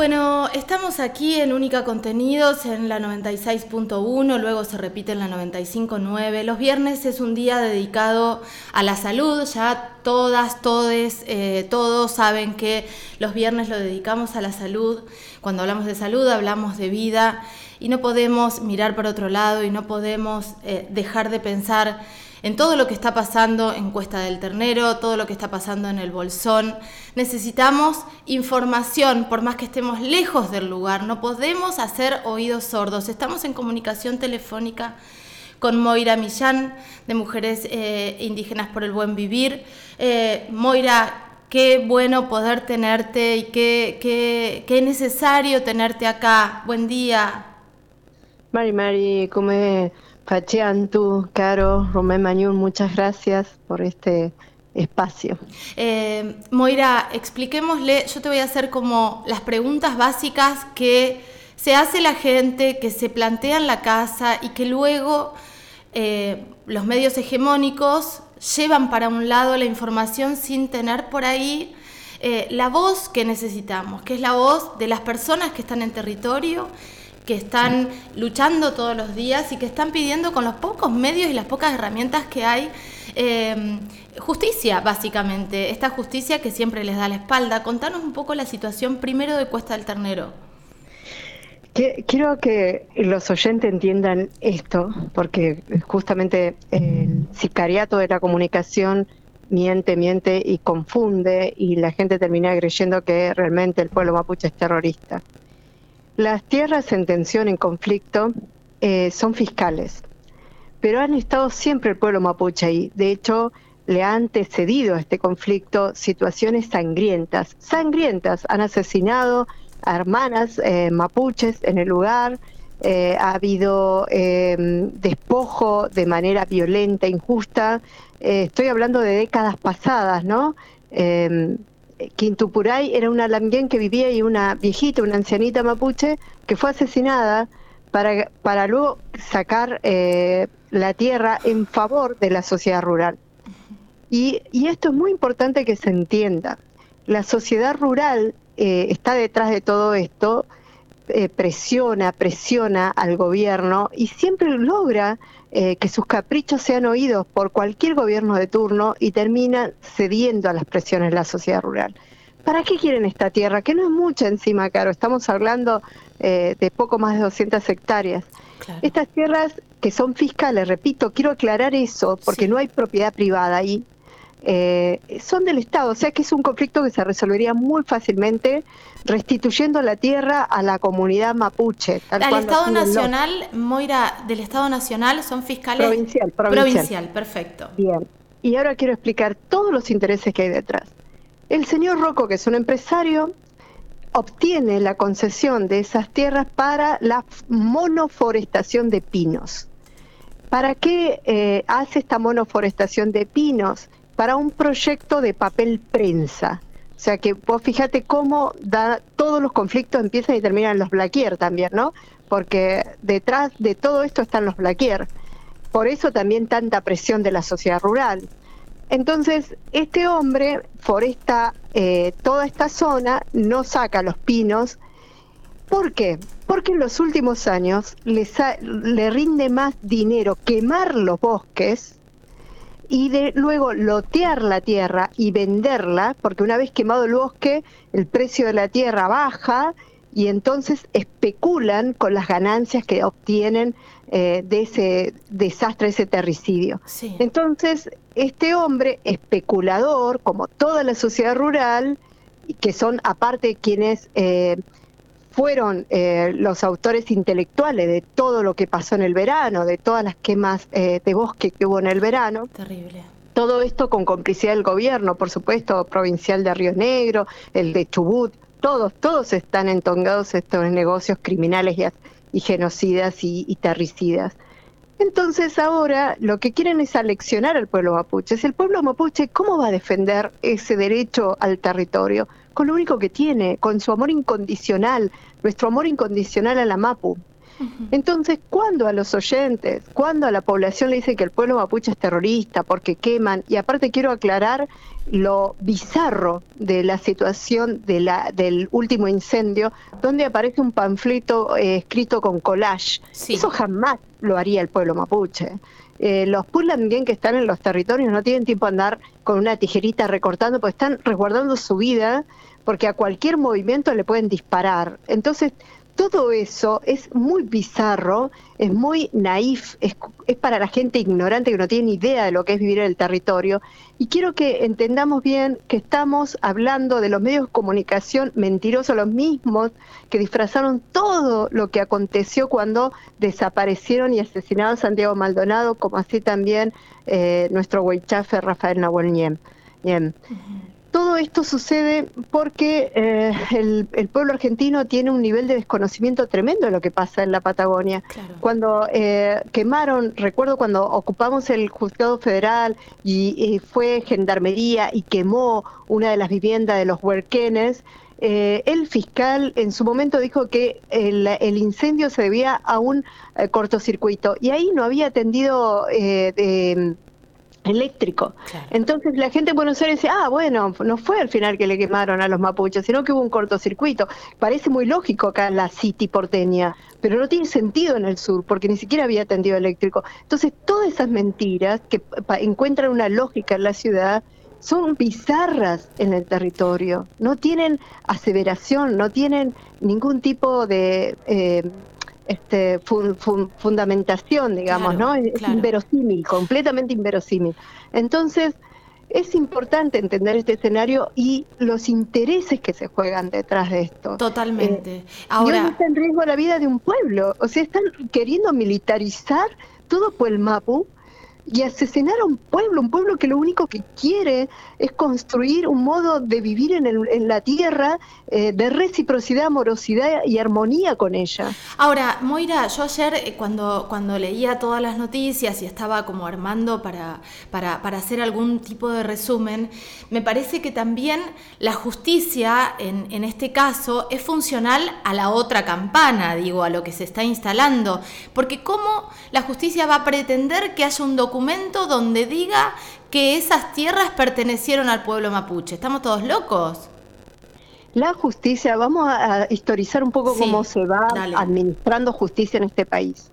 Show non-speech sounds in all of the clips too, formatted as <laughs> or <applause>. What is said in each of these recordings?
Bueno, estamos aquí en Única Contenidos en la 96.1, luego se repite en la 95.9. Los viernes es un día dedicado a la salud, ya todas, todes, eh, todos saben que los viernes lo dedicamos a la salud. Cuando hablamos de salud hablamos de vida y no podemos mirar por otro lado y no podemos eh, dejar de pensar en todo lo que está pasando en Cuesta del Ternero, todo lo que está pasando en el Bolsón. Necesitamos información, por más que estemos lejos del lugar, no podemos hacer oídos sordos. Estamos en comunicación telefónica con Moira Millán, de Mujeres eh, Indígenas por el Buen Vivir. Eh, Moira, qué bueno poder tenerte y qué, qué, qué necesario tenerte acá. Buen día. Mari Mari, ¿cómo es? Pacheantu, Caro, Romén Mañún, muchas gracias por este espacio. Eh, Moira, expliquémosle, yo te voy a hacer como las preguntas básicas que se hace la gente, que se plantea en la casa y que luego eh, los medios hegemónicos llevan para un lado la información sin tener por ahí eh, la voz que necesitamos, que es la voz de las personas que están en territorio que están luchando todos los días y que están pidiendo con los pocos medios y las pocas herramientas que hay eh, justicia, básicamente, esta justicia que siempre les da la espalda. Contanos un poco la situación primero de Cuesta del Ternero. Quiero que los oyentes entiendan esto, porque justamente el sicariato de la comunicación miente, miente y confunde y la gente termina creyendo que realmente el pueblo mapuche es terrorista. Las tierras en tensión, en conflicto, eh, son fiscales, pero han estado siempre el pueblo mapuche ahí. De hecho, le ha antecedido a este conflicto situaciones sangrientas. Sangrientas, han asesinado a hermanas eh, mapuches en el lugar, eh, ha habido em, despojo de manera violenta, injusta. estoy hablando de décadas pasadas, ¿no? Quintupuray era una lamguén que vivía y una viejita, una ancianita mapuche, que fue asesinada para, para luego sacar eh, la tierra en favor de la sociedad rural. Y, esto es muy importante que se entienda. La sociedad rural eh, está detrás de todo esto, eh, presiona, presiona al gobierno y siempre logra que sus caprichos sean oídos por cualquier gobierno de turno y termina cediendo a las presiones de la sociedad rural. ¿Para qué quieren esta tierra? Que no es mucha encima, Caro. Estamos hablando eh, de poco más de 200 hectáreas. Estas tierras que son fiscales, repito, quiero aclarar eso, porque no hay propiedad privada ahí, eh, son del Estado, o sea que es un conflicto que se resolvería muy fácilmente restituyendo la tierra a la comunidad mapuche. Al Estado Nacional, Moira, del Estado Nacional son fiscales. Provincial, provincial. Provincial, perfecto. Bien. Y ahora quiero explicar todos los intereses que hay detrás. El señor Rocco, que es un empresario, obtiene la concesión de esas tierras para la monoforestación de pinos. ¿Para qué eh, hace esta monoforestación de pinos? Para un proyecto de papel prensa. O sea que vos fíjate cómo da, todos los conflictos empiezan y terminan los Blaquier también, ¿no? Porque detrás de todo esto están los Blaquier. Por eso también tanta presión de la sociedad rural. Entonces, este hombre foresta eh, toda esta zona, no saca los pinos. ¿Por qué? Porque en los últimos años le, rinde más dinero quemar los bosques y de, luego lotear la tierra y venderla, porque una vez quemado el bosque, el precio de la tierra baja y entonces especulan con las ganancias que obtienen eh, de ese desastre, ese terricidio. Entonces, este hombre especulador, como toda la sociedad rural, que son aparte quienes eh, fueron eh, los autores intelectuales de todo lo que pasó en el verano, de todas las quemas de bosque que hubo en el verano. Terrible. Todo esto con complicidad del gobierno, por supuesto, provincial de Río Negro, el de Chubut, todos, todos están entongados estos negocios criminales y y genocidas y, terricidas. Entonces ahora lo que quieren es aleccionar al pueblo mapuche. Es el pueblo mapuche, ¿cómo va a defender ese derecho al territorio? Con lo único que tiene, con su amor incondicional, nuestro amor incondicional a la Mapu. Entonces, cuando a los oyentes, cuando a la población le dicen que el pueblo mapuche es terrorista porque queman, y aparte quiero aclarar lo bizarro de la situación de la, del último incendio, donde aparece un panfleto eh, escrito con collage. Eso jamás lo haría el pueblo mapuche. Eh, los bien que están en los territorios no tienen tiempo de andar con una tijerita recortando, porque están resguardando su vida, porque a cualquier movimiento le pueden disparar. Entonces, todo eso es muy bizarro, es muy naif, es, para la gente ignorante que no tiene ni idea de lo que es vivir en el territorio. Y quiero que entendamos bien que estamos hablando de los medios de comunicación mentirosos, los mismos que disfrazaron todo lo que aconteció cuando desaparecieron y asesinaron a Santiago Maldonado, como así también eh, nuestro huichafe Rafael Nahuel Niem. Todo esto sucede porque eh, el, pueblo argentino tiene un nivel de desconocimiento tremendo de lo que pasa en la Patagonia. Cuando eh, quemaron, recuerdo cuando ocupamos el juzgado federal y, fue gendarmería y quemó una de las viviendas de los huerquenes, eh, el fiscal en su momento dijo que el, el incendio se debía a un cortocircuito y ahí no había atendido de eléctrico. Entonces la gente en Buenos Aires dice, ah, bueno, no fue al final que le quemaron a los mapuches, sino que hubo un cortocircuito. Parece muy lógico acá en la City porteña, pero no tiene sentido en el sur, porque ni siquiera había tendido eléctrico. Entonces todas esas mentiras que encuentran una lógica en la ciudad, son bizarras en el territorio, no tienen aseveración, no tienen ningún tipo de eh, este, fundamentación, digamos, ¿no? Es inverosímil, completamente inverosímil. Entonces, es importante entender este escenario y los intereses que se juegan detrás de esto. Totalmente. Eh, Ahora está en riesgo la vida de un pueblo. O sea, están queriendo militarizar todo por el Mapu y asesinar a un pueblo, un pueblo que lo único que quiere es construir un modo de vivir en, en la tierra eh, de reciprocidad, amorosidad y armonía con ella. Ahora, Moira, yo ayer eh, cuando, cuando leía todas las noticias y estaba como armando para, para, para hacer algún tipo de resumen, me parece que también la justicia en, en este caso es funcional a la otra campana, digo, a lo que se está instalando, porque cómo la justicia va a pretender que haya un documento donde diga que esas tierras pertenecieron al pueblo mapuche. ¿Estamos todos locos? La justicia, vamos a historizar un poco cómo se va administrando justicia en este país.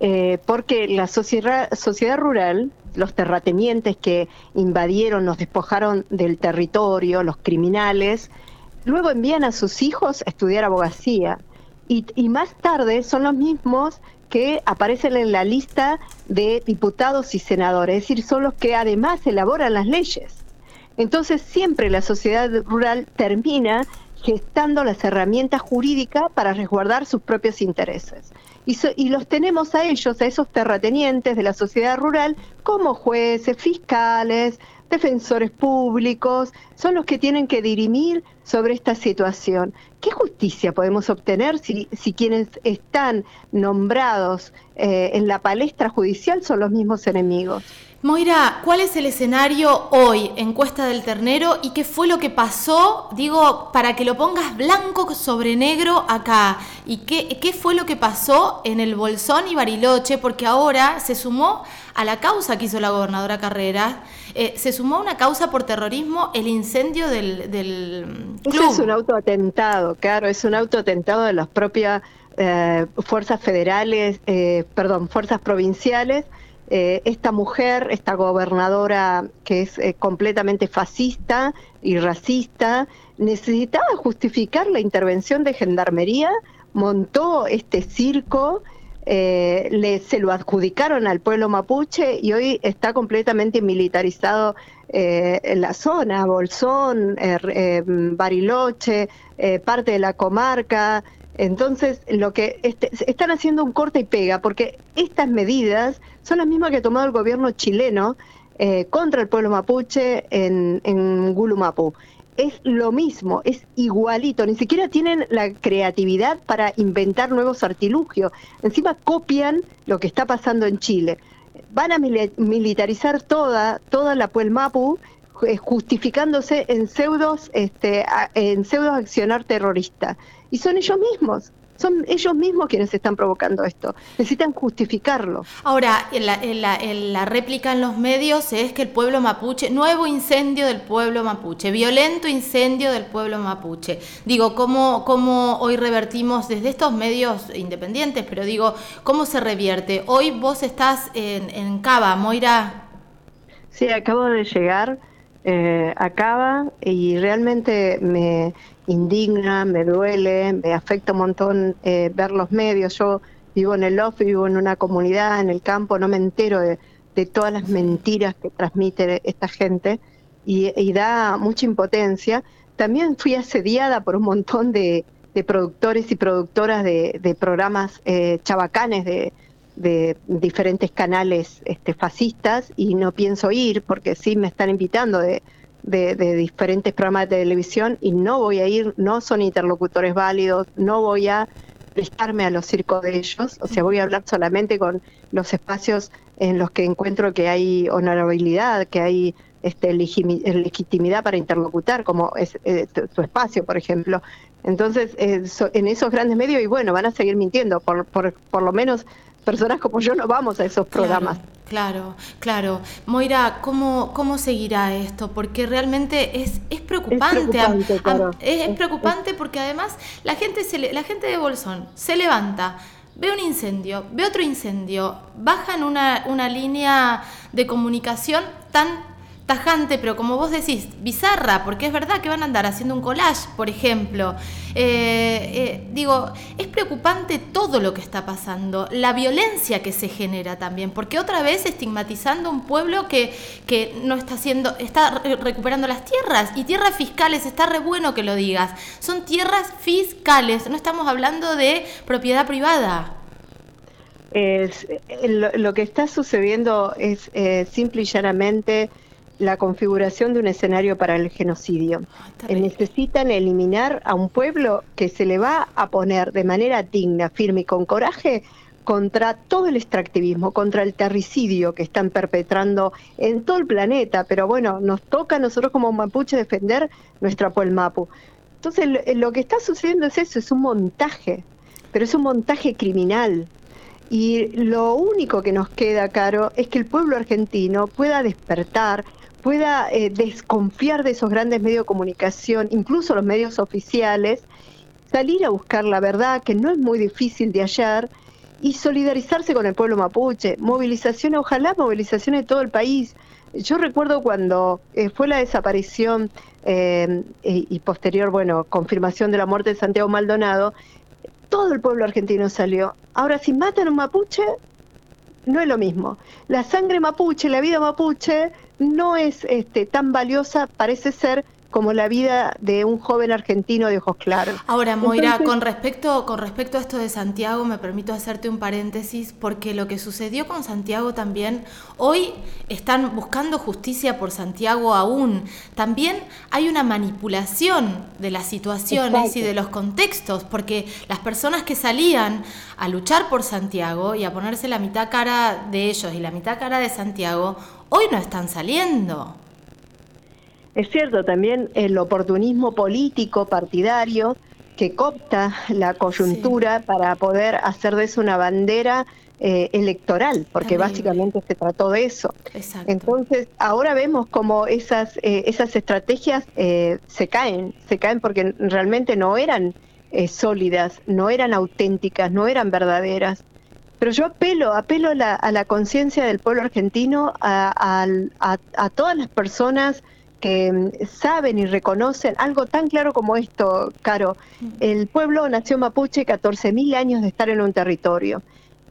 Eh, porque la sociedad, sociedad rural, los terratenientes que invadieron, nos despojaron del territorio, los criminales, luego envían a sus hijos a estudiar abogacía. Y, y, más tarde son los mismos que aparecen en la lista de diputados y senadores, es decir, son los que además elaboran las leyes. Entonces siempre la sociedad rural termina gestando las herramientas jurídicas para resguardar sus propios intereses. Y, y, los tenemos a ellos, a esos terratenientes de la sociedad rural, como jueces, fiscales, defensores públicos, son los que tienen que dirimir sobre esta situación. ¿Qué justicia podemos obtener si, si quienes están nombrados eh, en la palestra judicial son los mismos enemigos? Moira, ¿cuál es el escenario hoy, encuesta del ternero, y qué fue lo que pasó, digo, para que lo pongas blanco sobre negro acá? ¿Y qué, qué fue lo que pasó en el Bolsón y Bariloche? Porque ahora se sumó a la causa que hizo la gobernadora Carrera, eh, se sumó a una causa por terrorismo el incendio del, del club. es un autoatentado, claro, es un autoatentado de las propias eh, fuerzas federales, eh, perdón, fuerzas provinciales eh, esta mujer, esta gobernadora que es eh, completamente fascista y racista, necesitaba justificar la intervención de Gendarmería, montó este circo, eh, le, se lo adjudicaron al pueblo mapuche y hoy está completamente militarizado en la zona, Bolsón, Bariloche, parte de la comarca. Entonces, lo que este, están haciendo un corte y pega, porque estas medidas son las mismas que ha tomado el gobierno chileno eh, contra el pueblo mapuche en, en Gulumapu. Es lo mismo, es igualito, ni siquiera tienen la creatividad para inventar nuevos artilugios. Encima copian lo que está pasando en Chile. Van a militarizar toda, toda la Puelmapu eh, justificándose en pseudos, este, en pseudos accionar terrorista. Y son ellos mismos, son ellos mismos quienes están provocando esto. Necesitan justificarlo. Ahora, la, réplica en los medios es que el pueblo mapuche, nuevo incendio del pueblo mapuche, violento incendio del pueblo mapuche. Digo, ¿cómo, cómo hoy revertimos desde estos medios independientes, pero digo, ¿cómo se revierte? Hoy vos estás en, en Cava, Moira. Sí, acabo de llegar eh, a Cava y realmente me indigna, me duele, me afecta un montón eh, ver los medios. Yo vivo en el off, vivo en una comunidad, en el campo, no me entero de, todas las mentiras que transmite esta gente y, da mucha impotencia. También fui asediada por un montón de, productores y productoras de, programas eh, chabacanes de, diferentes canales este, fascistas y no pienso ir porque sí me están invitando de, de, diferentes programas de televisión y no voy a ir, no son interlocutores válidos, no voy a prestarme a los circos de ellos, o sea, voy a hablar solamente con los espacios en los que encuentro que hay honorabilidad, que hay este, legitimidad para interlocutar, como es eh, tu, espacio, por ejemplo. Entonces, eh, en esos grandes medios, y bueno, van a seguir mintiendo, por, por, por lo menos personas como yo no vamos a esos programas. Claro, claro. Moira, ¿cómo, cómo seguirá esto? Porque realmente es, es preocupante. Es preocupante, porque además la gente, se la gente de Bolsón se levanta, ve un incendio, ve otro incendio, bajan una, una línea de comunicación tan tajante, pero como vos decís, bizarra, porque es verdad que van a andar haciendo un collage, por ejemplo. Eh, eh, digo, es preocupante todo lo que está pasando, la violencia que se genera también, porque otra vez estigmatizando un pueblo que, que no está haciendo, está recuperando las tierras, y tierras fiscales, está re bueno que lo digas, son tierras fiscales, no estamos hablando de propiedad privada. Eh, lo, que está sucediendo es simple y llanamente la configuración de un escenario para el genocidio. Ah, necesitan eliminar a un pueblo que se le va a poner de manera digna, firme y con coraje contra todo el extractivismo, contra el terricidio que están perpetrando en todo el planeta. Pero bueno, nos toca a nosotros como mapuche defender nuestra Mapu. Entonces lo que está sucediendo es eso, es un montaje, pero es un montaje criminal. Y lo único que nos queda, Caro, es que el pueblo argentino pueda despertar, pueda eh, desconfiar de esos grandes medios de comunicación, incluso los medios oficiales, salir a buscar la verdad, que no es muy difícil de hallar, y solidarizarse con el pueblo mapuche. Movilizaciones, ojalá movilizaciones de todo el país. Yo recuerdo cuando eh, fue la desaparición eh, y, posterior, bueno, confirmación de la muerte de Santiago Maldonado, todo el pueblo argentino salió. Ahora, si matan a un mapuche, no es lo mismo. La sangre mapuche, la vida mapuche, no es este, tan valiosa, parece ser, como la vida de un joven argentino de ojos claros. Ahora, Moira, con, respecto, con respecto a esto de Santiago, me permito hacerte un paréntesis, porque lo que sucedió con Santiago también, hoy están buscando justicia por Santiago aún. También hay una manipulación de las situaciones y de los contextos, porque las personas que salían a luchar por Santiago y a ponerse la mitad cara de ellos y la mitad cara de Santiago, hoy no están saliendo. Es cierto, también el oportunismo político partidario que copta la coyuntura para poder hacer de eso una bandera eh, electoral, porque básicamente se trató de eso. Entonces, ahora vemos como esas, eh, esas estrategias eh, se caen, se caen porque realmente no eran sólidas, no eran auténticas, no eran verdaderas. Pero yo apelo, apelo a la, conciencia del pueblo argentino, a, a todas las personas que mm, saben y reconocen algo tan claro como esto, Caro. El pueblo nació mapuche 14.000 años de estar en un territorio.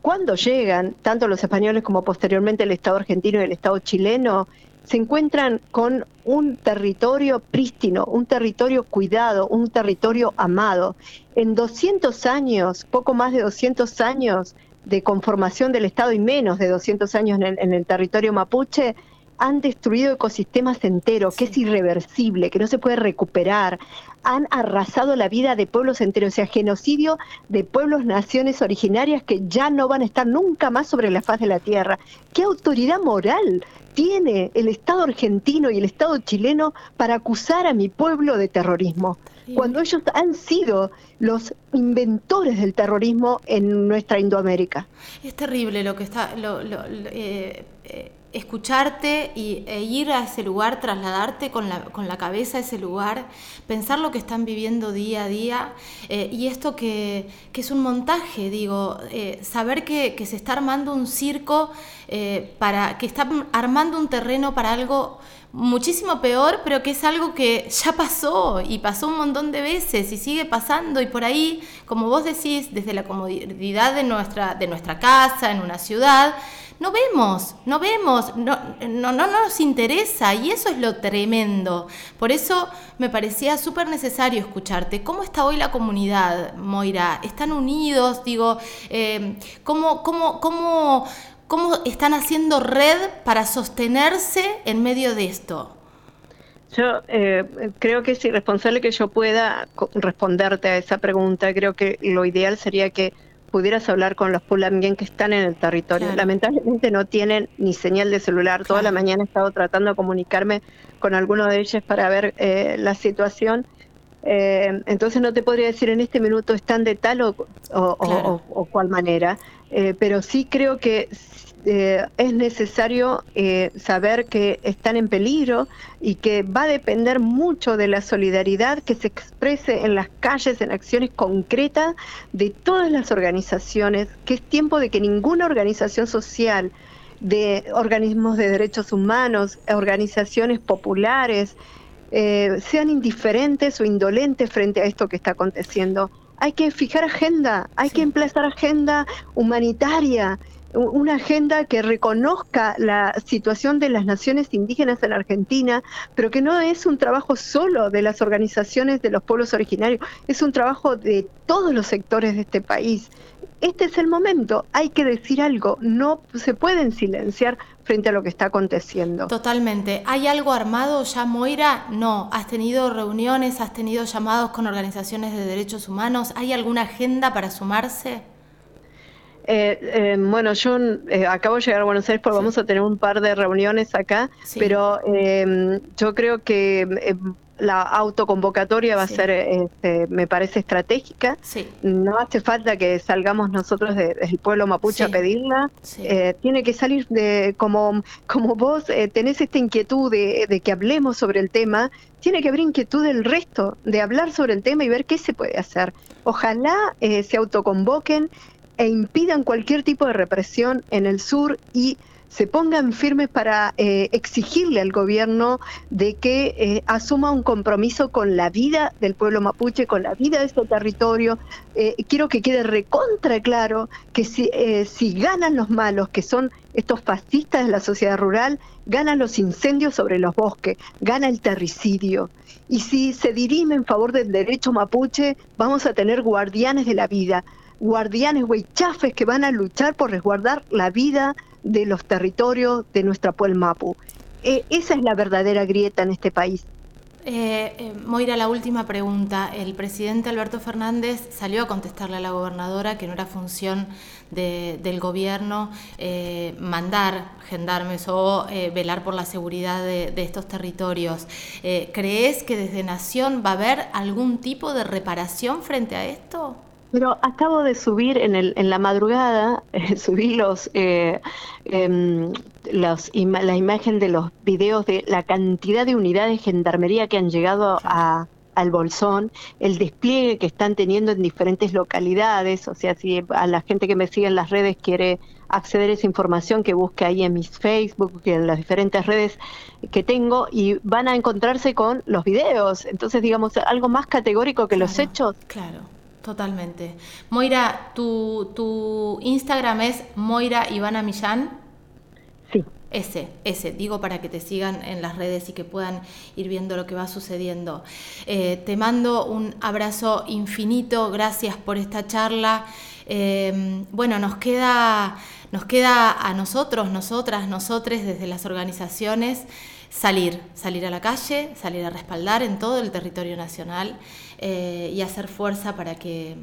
Cuando llegan, tanto los españoles como posteriormente el Estado argentino y el Estado chileno, se encuentran con un territorio prístino, un territorio cuidado, un territorio amado. En 200 años, poco más de 200 años de conformación del Estado y menos de 200 años en el, en el territorio mapuche, han destruido ecosistemas enteros, que es irreversible, que no se puede recuperar, han arrasado la vida de pueblos enteros, o sea, genocidio de pueblos, naciones originarias que ya no van a estar nunca más sobre la faz de la tierra. ¿Qué autoridad moral tiene el Estado argentino y el Estado chileno para acusar a mi pueblo de terrorismo? Cuando ellos han sido los inventores del terrorismo en nuestra Indoamérica. Es terrible lo que está, lo, lo, eh, eh, escucharte y, e ir a ese lugar, trasladarte con la, con la cabeza a ese lugar, pensar lo que están viviendo día a día eh, y esto que, que, es un montaje, digo, eh, saber que, se está armando un circo, eh, para, que está armando un terreno para algo muchísimo peor, pero que es algo que ya pasó y pasó un montón de veces y sigue pasando y por ahí, como vos decís, desde la comodidad de nuestra, de nuestra casa, en una ciudad, no vemos, no vemos, no, no, no, nos interesa y eso es lo tremendo. Por eso me parecía súper necesario escucharte. ¿Cómo está hoy la comunidad, Moira? ¿Están unidos? Digo, eh, ¿cómo, cómo, cómo, ¿cómo están haciendo red para sostenerse en medio de esto? Yo eh, creo que es irresponsable que yo pueda responderte a esa pregunta. Creo que lo ideal sería que pudieras hablar con los Pulamien que están en el territorio. Lamentablemente no tienen ni señal de celular. Toda la mañana he estado tratando de comunicarme con alguno de ellos para ver eh, la situación. Eh, entonces no te podría decir en este minuto están de tal o, o cual manera, eh, pero sí creo que eh, es necesario eh, saber que están en peligro y que va a depender mucho de la solidaridad que se exprese en las calles, en acciones concretas de todas las organizaciones, que es tiempo de que ninguna organización social, de organismos de derechos humanos, organizaciones populares, eh, sean indiferentes o indolentes frente a esto que está aconteciendo. Hay que fijar agenda, hay que emplazar agenda humanitaria, una agenda que reconozca la situación de las naciones indígenas en Argentina, pero que no es un trabajo solo de las organizaciones de los pueblos originarios, es un trabajo de todos los sectores de este país. Este es el momento, hay que decir algo, no se pueden silenciar frente a lo que está aconteciendo. Totalmente. ¿Hay algo armado ya, Moira? No. ¿Has tenido reuniones, has tenido llamados con organizaciones de derechos humanos? ¿Hay alguna agenda para sumarse? Eh, eh, bueno, yo eh, acabo de llegar a Buenos Aires porque vamos a tener un par de reuniones acá, pero em, yo creo que em, la autoconvocatoria va a ser, este, me parece, estratégica. No hace falta que salgamos nosotros del pueblo mapuche a pedirla. tiene que salir de, como, como vos tenés esta inquietud de, de, que hablemos sobre el tema, tiene que haber inquietud del resto, de hablar sobre el tema y ver qué se puede hacer. Ojalá se autoconvoquen e impidan cualquier tipo de represión en el sur y se pongan firmes para eh, exigirle al gobierno de que eh, asuma un compromiso con la vida del pueblo mapuche, con la vida de este territorio. Eh, quiero que quede recontra claro que si, si ganan los malos, que son estos fascistas de la sociedad rural, ganan los incendios sobre los bosques, gana el terricidio. Y si se dirime en favor del derecho mapuche, vamos a tener guardianes de la vida, guardianes huaychafes que van a luchar por resguardar la vida de los territorios de nuestra Puel Mapu. Eh, esa es la verdadera grieta en este país. Eh, eh, Moira, la última pregunta. El presidente Alberto Fernández salió a contestarle a la gobernadora que no era función del gobierno mandar gendarmes o velar por la seguridad de estos territorios. ¿Crees que desde Nación va a haber algún tipo de reparación frente a esto? Pero acabo de subir en, el, en la madrugada, <laughs> eh, subí los, eh, em, los la imagen de los videos de la cantidad de unidades de gendarmería que han llegado a, al Bolsón, el despliegue que están teniendo en diferentes localidades, o sea, si a la gente que me sigue en las redes quiere acceder a esa información, que busque ahí en mis Facebook, en las diferentes redes que tengo, y van a encontrarse con los videos. Entonces, digamos, algo más categórico que los hechos. Claro. Totalmente. Moira, ¿tu, tu Instagram es Moira Ivana Millán? Sí. Ese, ese, digo para que te sigan en las redes y que puedan ir viendo lo que va sucediendo. Eh, te mando un abrazo infinito, gracias por esta charla. Eh, bueno, nos queda, nos queda a nosotros, nosotras, nosotres desde las organizaciones salir, salir a la calle, salir a respaldar en todo el territorio nacional eh, y hacer fuerza para que,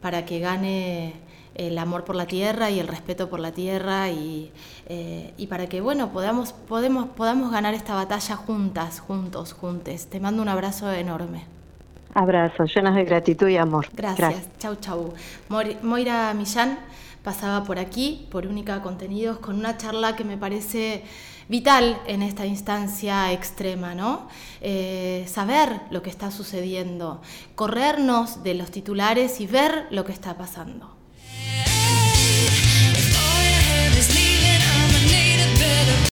para que gane el amor por la tierra y el respeto por la tierra y, eh, y, para que bueno podamos, podemos, podamos ganar esta batalla juntas, juntos, juntes. Te mando un abrazo enorme. Abrazo, llenas de gratitud y amor. Gracias. Chau, chau. Moira Millán pasaba por aquí, por Única Contenidos, con una charla que me parece vital en esta instancia extrema, ¿no? Eh, saber lo que está sucediendo, corrernos de los titulares y ver lo que está pasando.